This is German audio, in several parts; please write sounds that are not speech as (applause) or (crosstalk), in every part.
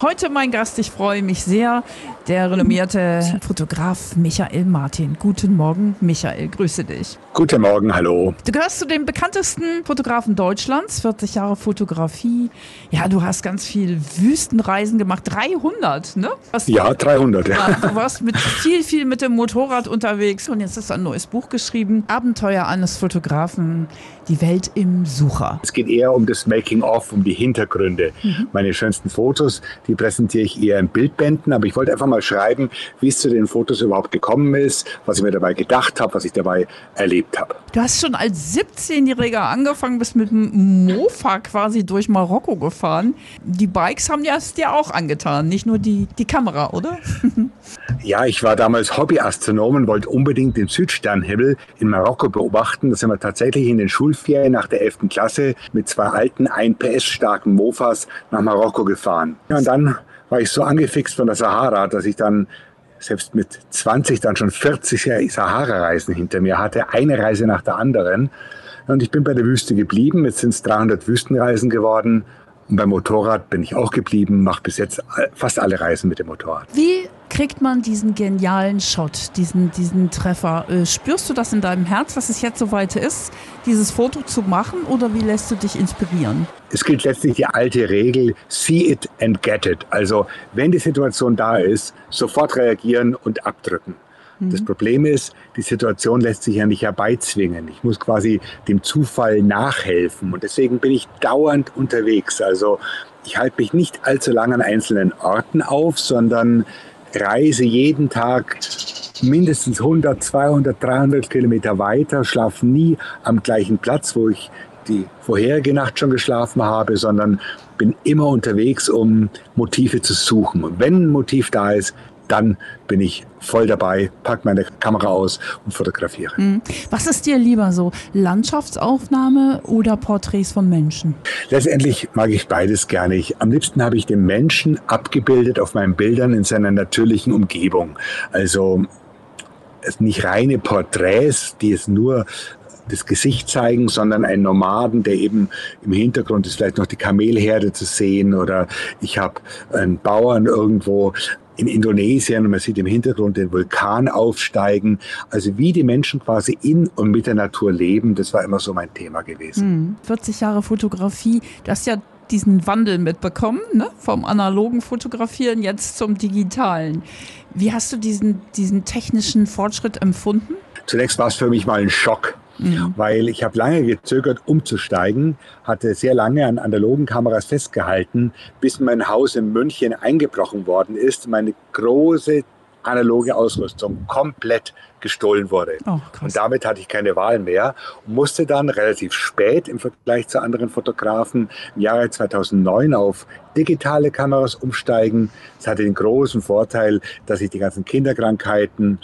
Heute mein Gast, ich freue mich sehr, der renommierte Fotograf Michael Martin. Guten Morgen, Michael, grüße dich. Guten Morgen, hallo. Du gehörst zu den bekanntesten Fotografen Deutschlands, 40 Jahre Fotografie. Ja, du hast ganz viel Wüstenreisen gemacht, 300, ne? Was, ja, 300, ja. Du warst mit viel, viel mit dem Motorrad unterwegs und jetzt hast du ein neues Buch geschrieben, Abenteuer eines Fotografen, die Welt im Sucher. Es geht eher um das Making-of, um die Hintergründe. Mhm. Meine schönsten Fotos, die präsentiere ich eher in Bildbänden, aber ich wollte einfach mal schreiben, wie es zu den Fotos überhaupt gekommen ist, was ich mir dabei gedacht habe, was ich dabei erlebt habe. Du hast schon als 17-Jähriger angefangen, bist mit dem Mofa quasi durch Marokko gefahren. Die Bikes haben es dir auch angetan, nicht nur die, die Kamera, oder? (laughs) ja, ich war damals Hobbyastronom und wollte unbedingt den Südsternhimmel in Marokko beobachten. Das sind wir tatsächlich in den Schulferien nach der 11. Klasse mit zwei alten 1 PS starken Mofas nach Marokko gefahren. Ja, und dann dann war ich so angefixt von der Sahara, dass ich dann selbst mit 20 dann schon 40 Sahara-Reisen hinter mir hatte, eine Reise nach der anderen. Und ich bin bei der Wüste geblieben. Jetzt sind es 300 Wüstenreisen geworden. Und beim Motorrad bin ich auch geblieben, mache bis jetzt fast alle Reisen mit dem Motorrad. Wie kriegt man diesen genialen Shot, diesen, diesen Treffer? Äh, spürst du das in deinem Herz, dass es jetzt soweit ist, dieses Foto zu machen oder wie lässt du dich inspirieren? Es gilt letztlich die alte Regel, see it and get it. Also wenn die Situation da ist, sofort reagieren und abdrücken. Das mhm. Problem ist, die Situation lässt sich ja nicht herbeizwingen. Ich muss quasi dem Zufall nachhelfen und deswegen bin ich dauernd unterwegs. Also ich halte mich nicht allzu lange an einzelnen Orten auf, sondern reise jeden Tag mindestens 100, 200, 300 Kilometer weiter, schlafe nie am gleichen Platz, wo ich die vorherige Nacht schon geschlafen habe, sondern bin immer unterwegs, um Motive zu suchen. Und wenn ein Motiv da ist, dann bin ich voll dabei, pack meine Kamera aus und fotografiere. Hm. Was ist dir lieber so, Landschaftsaufnahme oder Porträts von Menschen? Letztendlich mag ich beides gerne. Ich, am liebsten habe ich den Menschen abgebildet auf meinen Bildern in seiner natürlichen Umgebung. Also nicht reine Porträts, die es nur das Gesicht zeigen, sondern einen Nomaden, der eben im Hintergrund ist vielleicht noch die Kamelherde zu sehen oder ich habe einen Bauern irgendwo in Indonesien und man sieht im Hintergrund den Vulkan aufsteigen. Also wie die Menschen quasi in und mit der Natur leben, das war immer so mein Thema gewesen. Hm, 40 Jahre Fotografie, das ist ja diesen Wandel mitbekommen, ne? vom analogen Fotografieren jetzt zum digitalen. Wie hast du diesen, diesen technischen Fortschritt empfunden? Zunächst war es für mich mal ein Schock. Mhm. Weil ich habe lange gezögert, umzusteigen, hatte sehr lange an analogen Kameras festgehalten, bis mein Haus in München eingebrochen worden ist. Meine große analoge Ausrüstung komplett gestohlen wurde. Oh, und damit hatte ich keine Wahl mehr und musste dann relativ spät im Vergleich zu anderen Fotografen im Jahre 2009 auf digitale Kameras umsteigen. Es hatte den großen Vorteil, dass ich die ganzen Kinderkrankheiten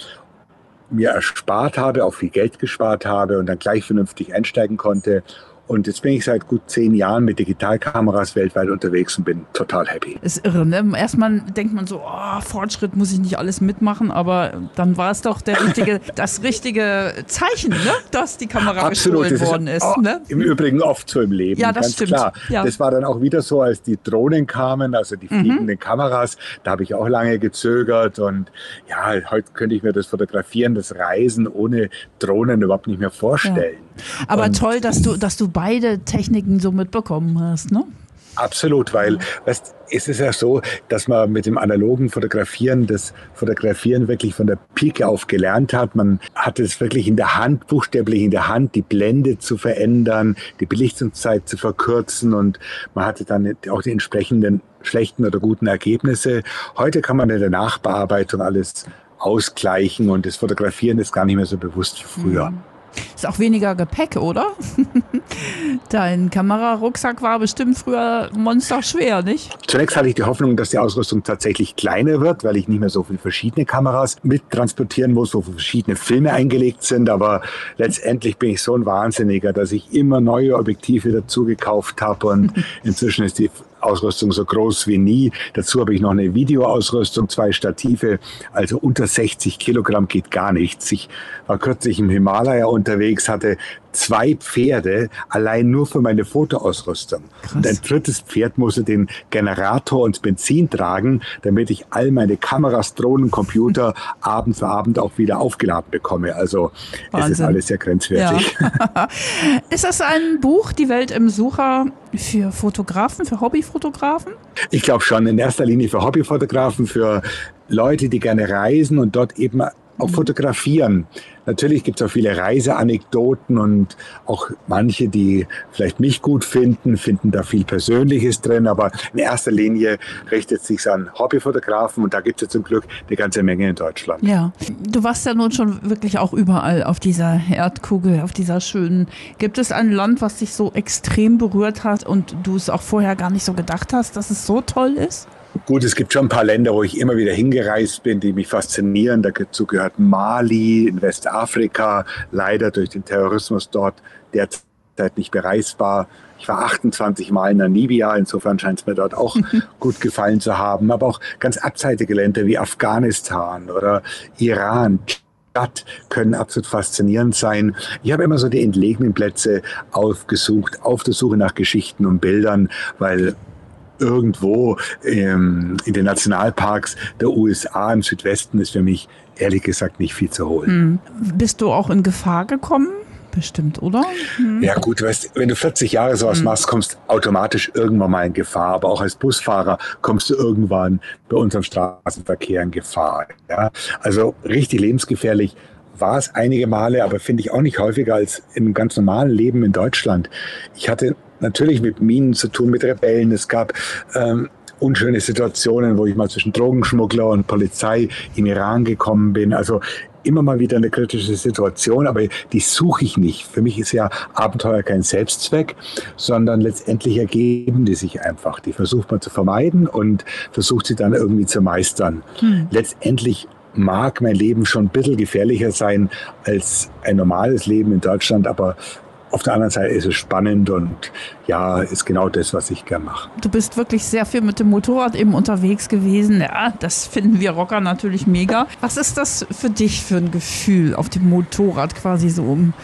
mir erspart habe, auch viel Geld gespart habe und dann gleich vernünftig einsteigen konnte und jetzt bin ich seit gut zehn Jahren mit Digitalkameras weltweit unterwegs und bin total happy. Ist irre, ne? Erstmal denkt man so, oh, Fortschritt muss ich nicht alles mitmachen, aber dann war es doch der richtige, (laughs) das richtige Zeichen, ne? dass die Kamera Absolut, gestohlen worden ist. ist ne? Im Übrigen oft so im Leben. Ja, das stimmt. Klar. Ja. Das war dann auch wieder so, als die Drohnen kamen, also die mhm. fliegenden mhm. Kameras. Da habe ich auch lange gezögert und ja, heute könnte ich mir das Fotografieren, das Reisen ohne Drohnen überhaupt nicht mehr vorstellen. Ja. Aber und toll, dass du, dass du beide Techniken so mitbekommen hast, ne? Absolut, weil weißt, es ist ja so, dass man mit dem analogen Fotografieren das Fotografieren wirklich von der Pike auf gelernt hat. Man hatte es wirklich in der Hand, buchstäblich in der Hand, die Blende zu verändern, die Belichtungszeit zu verkürzen und man hatte dann auch die entsprechenden schlechten oder guten Ergebnisse. Heute kann man in der Nachbearbeitung alles ausgleichen und das Fotografieren ist gar nicht mehr so bewusst wie früher. Mhm. Ist auch weniger Gepäck, oder? (laughs) Dein Kamerarucksack war bestimmt früher monsterschwer, nicht? Zunächst hatte ich die Hoffnung, dass die Ausrüstung tatsächlich kleiner wird, weil ich nicht mehr so viele verschiedene Kameras mittransportieren muss, wo verschiedene Filme eingelegt sind. Aber letztendlich bin ich so ein Wahnsinniger, dass ich immer neue Objektive dazu gekauft habe und (laughs) inzwischen ist die Ausrüstung so groß wie nie. Dazu habe ich noch eine Videoausrüstung, zwei Stative, also unter 60 Kilogramm geht gar nichts. Ich war kürzlich im Himalaya unterwegs, hatte zwei Pferde allein nur für meine Fotoausrüstung. Krass. Und ein drittes Pferd musste den Generator und Benzin tragen, damit ich all meine Kameras, Drohnen, Computer (laughs) Abend für Abend auch wieder aufgeladen bekomme. Also Wahnsinn. es ist alles sehr grenzwertig. Ja. (laughs) ist das ein Buch, Die Welt im Sucher, für Fotografen, für Hobbyfotografen? Ich glaube schon, in erster Linie für Hobbyfotografen, für Leute, die gerne reisen und dort eben auch fotografieren. Natürlich gibt es auch viele Reiseanekdoten und auch manche, die vielleicht mich gut finden, finden da viel Persönliches drin. Aber in erster Linie richtet sich an Hobbyfotografen und da gibt es ja zum Glück eine ganze Menge in Deutschland. Ja, du warst ja nun schon wirklich auch überall auf dieser Erdkugel, auf dieser schönen. Gibt es ein Land, was dich so extrem berührt hat und du es auch vorher gar nicht so gedacht hast, dass es so toll ist? Gut, es gibt schon ein paar Länder, wo ich immer wieder hingereist bin, die mich faszinieren. Dazu gehört Mali in Westafrika, leider durch den Terrorismus dort derzeit nicht bereisbar. Ich war 28 Mal in Namibia, insofern scheint es mir dort auch (laughs) gut gefallen zu haben. Aber auch ganz abseitige Länder wie Afghanistan oder Iran, Stadt können absolut faszinierend sein. Ich habe immer so die entlegenen Plätze aufgesucht, auf der Suche nach Geschichten und Bildern, weil irgendwo ähm, in den Nationalparks der USA im Südwesten ist für mich ehrlich gesagt nicht viel zu holen. Mhm. Bist du auch in Gefahr gekommen? Bestimmt, oder? Mhm. Ja gut, weißt, wenn du 40 Jahre sowas mhm. machst, kommst automatisch irgendwann mal in Gefahr. Aber auch als Busfahrer kommst du irgendwann bei unserem Straßenverkehr in Gefahr. Ja? Also richtig lebensgefährlich war es einige Male, aber finde ich auch nicht häufiger als im ganz normalen Leben in Deutschland. Ich hatte natürlich mit Minen zu tun, mit Rebellen. Es gab ähm, unschöne Situationen, wo ich mal zwischen Drogenschmuggler und Polizei im Iran gekommen bin. Also immer mal wieder eine kritische Situation, aber die suche ich nicht. Für mich ist ja Abenteuer kein Selbstzweck, sondern letztendlich ergeben die sich einfach. Die versucht man zu vermeiden und versucht sie dann irgendwie zu meistern. Hm. Letztendlich mag mein Leben schon ein bisschen gefährlicher sein als ein normales Leben in Deutschland, aber auf der anderen Seite ist es spannend und ja, ist genau das, was ich gern mache. Du bist wirklich sehr viel mit dem Motorrad eben unterwegs gewesen. Ja, das finden wir Rocker natürlich mega. Was ist das für dich für ein Gefühl, auf dem Motorrad quasi so um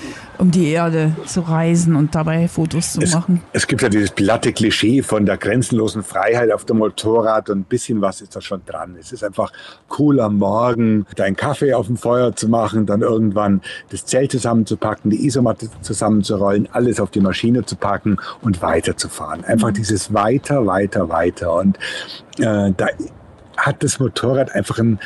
um die Erde zu reisen und dabei Fotos zu es, machen. Es gibt ja dieses platte Klischee von der grenzenlosen Freiheit auf dem Motorrad und ein bisschen was ist da schon dran. Es ist einfach cool am Morgen, deinen Kaffee auf dem Feuer zu machen, dann irgendwann das Zelt zusammenzupacken, die Isomatte zusammenzurollen, alles auf die Maschine zu packen und weiterzufahren. Einfach mhm. dieses weiter, weiter, weiter. Und äh, da hat das Motorrad einfach ein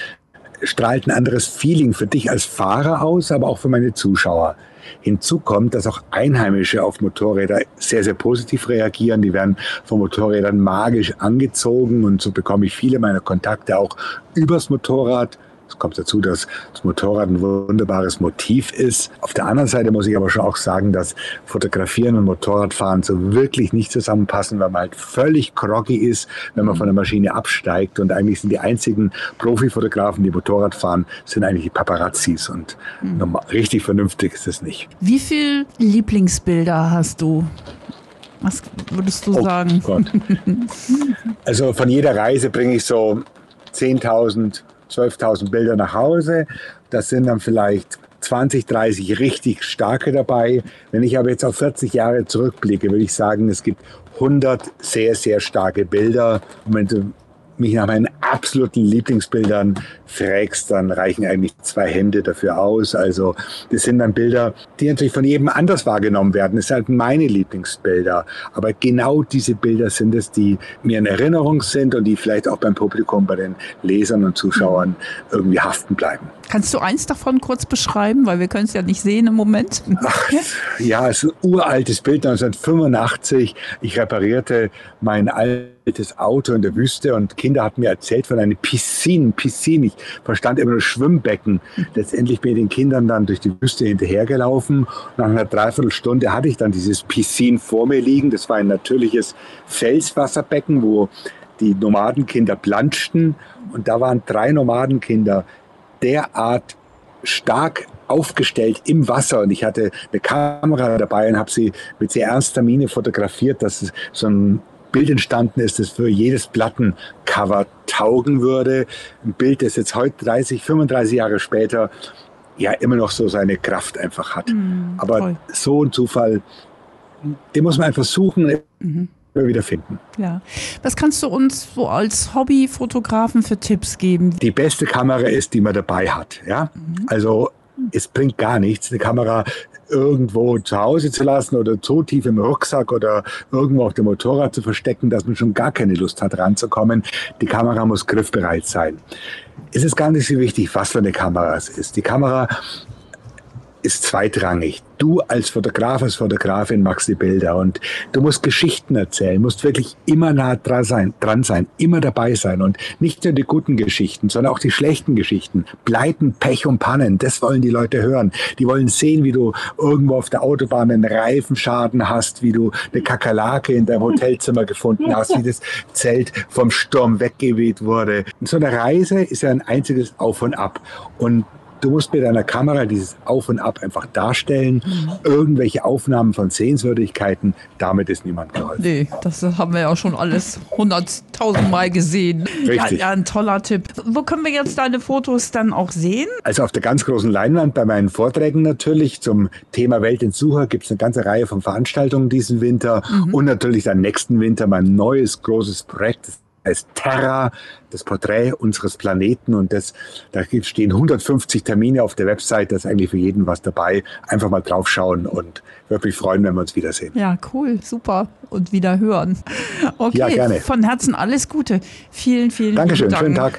strahlt ein anderes Feeling für dich als Fahrer aus, aber auch für meine Zuschauer. Hinzu kommt, dass auch Einheimische auf Motorräder sehr, sehr positiv reagieren. Die werden von Motorrädern magisch angezogen und so bekomme ich viele meiner Kontakte auch übers Motorrad es kommt dazu, dass das Motorrad ein wunderbares Motiv ist. Auf der anderen Seite muss ich aber schon auch sagen, dass Fotografieren und Motorradfahren so wirklich nicht zusammenpassen, weil man halt völlig groggy ist, wenn man von der Maschine absteigt. Und eigentlich sind die einzigen Profifotografen, die Motorrad fahren, sind eigentlich die Paparazzis. Und mhm. richtig vernünftig ist es nicht. Wie viele Lieblingsbilder hast du? Was würdest du oh sagen? Gott. (laughs) Also von jeder Reise bringe ich so 10.000 12.000 Bilder nach Hause. Das sind dann vielleicht 20, 30 richtig starke dabei. Wenn ich aber jetzt auf 40 Jahre zurückblicke, würde ich sagen, es gibt 100 sehr, sehr starke Bilder. Und wenn du mich nach meinen absoluten Lieblingsbildern fragst, dann reichen eigentlich zwei Hände dafür aus. Also das sind dann Bilder, die natürlich von jedem anders wahrgenommen werden. Das sind halt meine Lieblingsbilder. Aber genau diese Bilder sind es, die mir in Erinnerung sind und die vielleicht auch beim Publikum, bei den Lesern und Zuschauern irgendwie haften bleiben. Kannst du eins davon kurz beschreiben, weil wir können es ja nicht sehen im Moment? Ach, (laughs) ja, es ist ein uraltes Bild 1985. Ich reparierte mein altes Auto in der Wüste und Kinder hatten mir erzählt von einer Piscine, Piscine. Ich verstand immer nur Schwimmbecken. Letztendlich bin ich den Kindern dann durch die Wüste hinterhergelaufen. Nach einer Dreiviertelstunde hatte ich dann dieses Piscine vor mir liegen. Das war ein natürliches Felswasserbecken, wo die Nomadenkinder planschten. Und da waren drei Nomadenkinder derart stark aufgestellt im Wasser und ich hatte eine Kamera dabei und habe sie mit sehr ernster Miene fotografiert, dass so ein Bild entstanden ist, das für jedes Plattencover taugen würde. Ein Bild, das jetzt heute 30, 35 Jahre später ja immer noch so seine Kraft einfach hat. Mhm, Aber toll. so ein Zufall, den muss man einfach suchen, Mhm. Immer wieder finden. Ja. Was kannst du uns so als Hobbyfotografen für Tipps geben? Die beste Kamera ist, die man dabei hat. Ja? Also es bringt gar nichts, eine Kamera irgendwo zu Hause zu lassen oder so tief im Rucksack oder irgendwo auf dem Motorrad zu verstecken, dass man schon gar keine Lust hat, ranzukommen. Die Kamera muss griffbereit sein. Es ist gar nicht so wichtig, was für eine Kamera es ist. Die Kamera ist zweitrangig. Du als Fotograf, als Fotografin machst die Bilder und du musst Geschichten erzählen, musst wirklich immer nah dran sein, dran sein, immer dabei sein und nicht nur die guten Geschichten, sondern auch die schlechten Geschichten. Pleiten, Pech und Pannen, das wollen die Leute hören. Die wollen sehen, wie du irgendwo auf der Autobahn einen Reifenschaden hast, wie du eine Kakerlake in deinem Hotelzimmer gefunden hast, wie das Zelt vom Sturm weggeweht wurde. So eine Reise ist ja ein einziges Auf und Ab und Du musst mit deiner Kamera dieses Auf und Ab einfach darstellen. Irgendwelche Aufnahmen von Sehenswürdigkeiten, damit ist niemand geholfen. Nee, das haben wir ja schon alles hunderttausend Mal gesehen. Ja, Richtig. ja, ein toller Tipp. Wo können wir jetzt deine Fotos dann auch sehen? Also auf der ganz großen Leinwand bei meinen Vorträgen natürlich zum Thema Welt in Sucher gibt es eine ganze Reihe von Veranstaltungen diesen Winter und natürlich dann nächsten Winter mein neues großes Projekt. Das heißt Terra, das Porträt unseres Planeten und das, da stehen 150 Termine auf der Website, da ist eigentlich für jeden was dabei. Einfach mal draufschauen und würde mich freuen, wenn wir uns wiedersehen. Ja, cool, super. Und wieder hören. Okay, Ja, gerne. von Herzen alles Gute. Vielen, vielen Dankeschön, Dank. schönen Tag.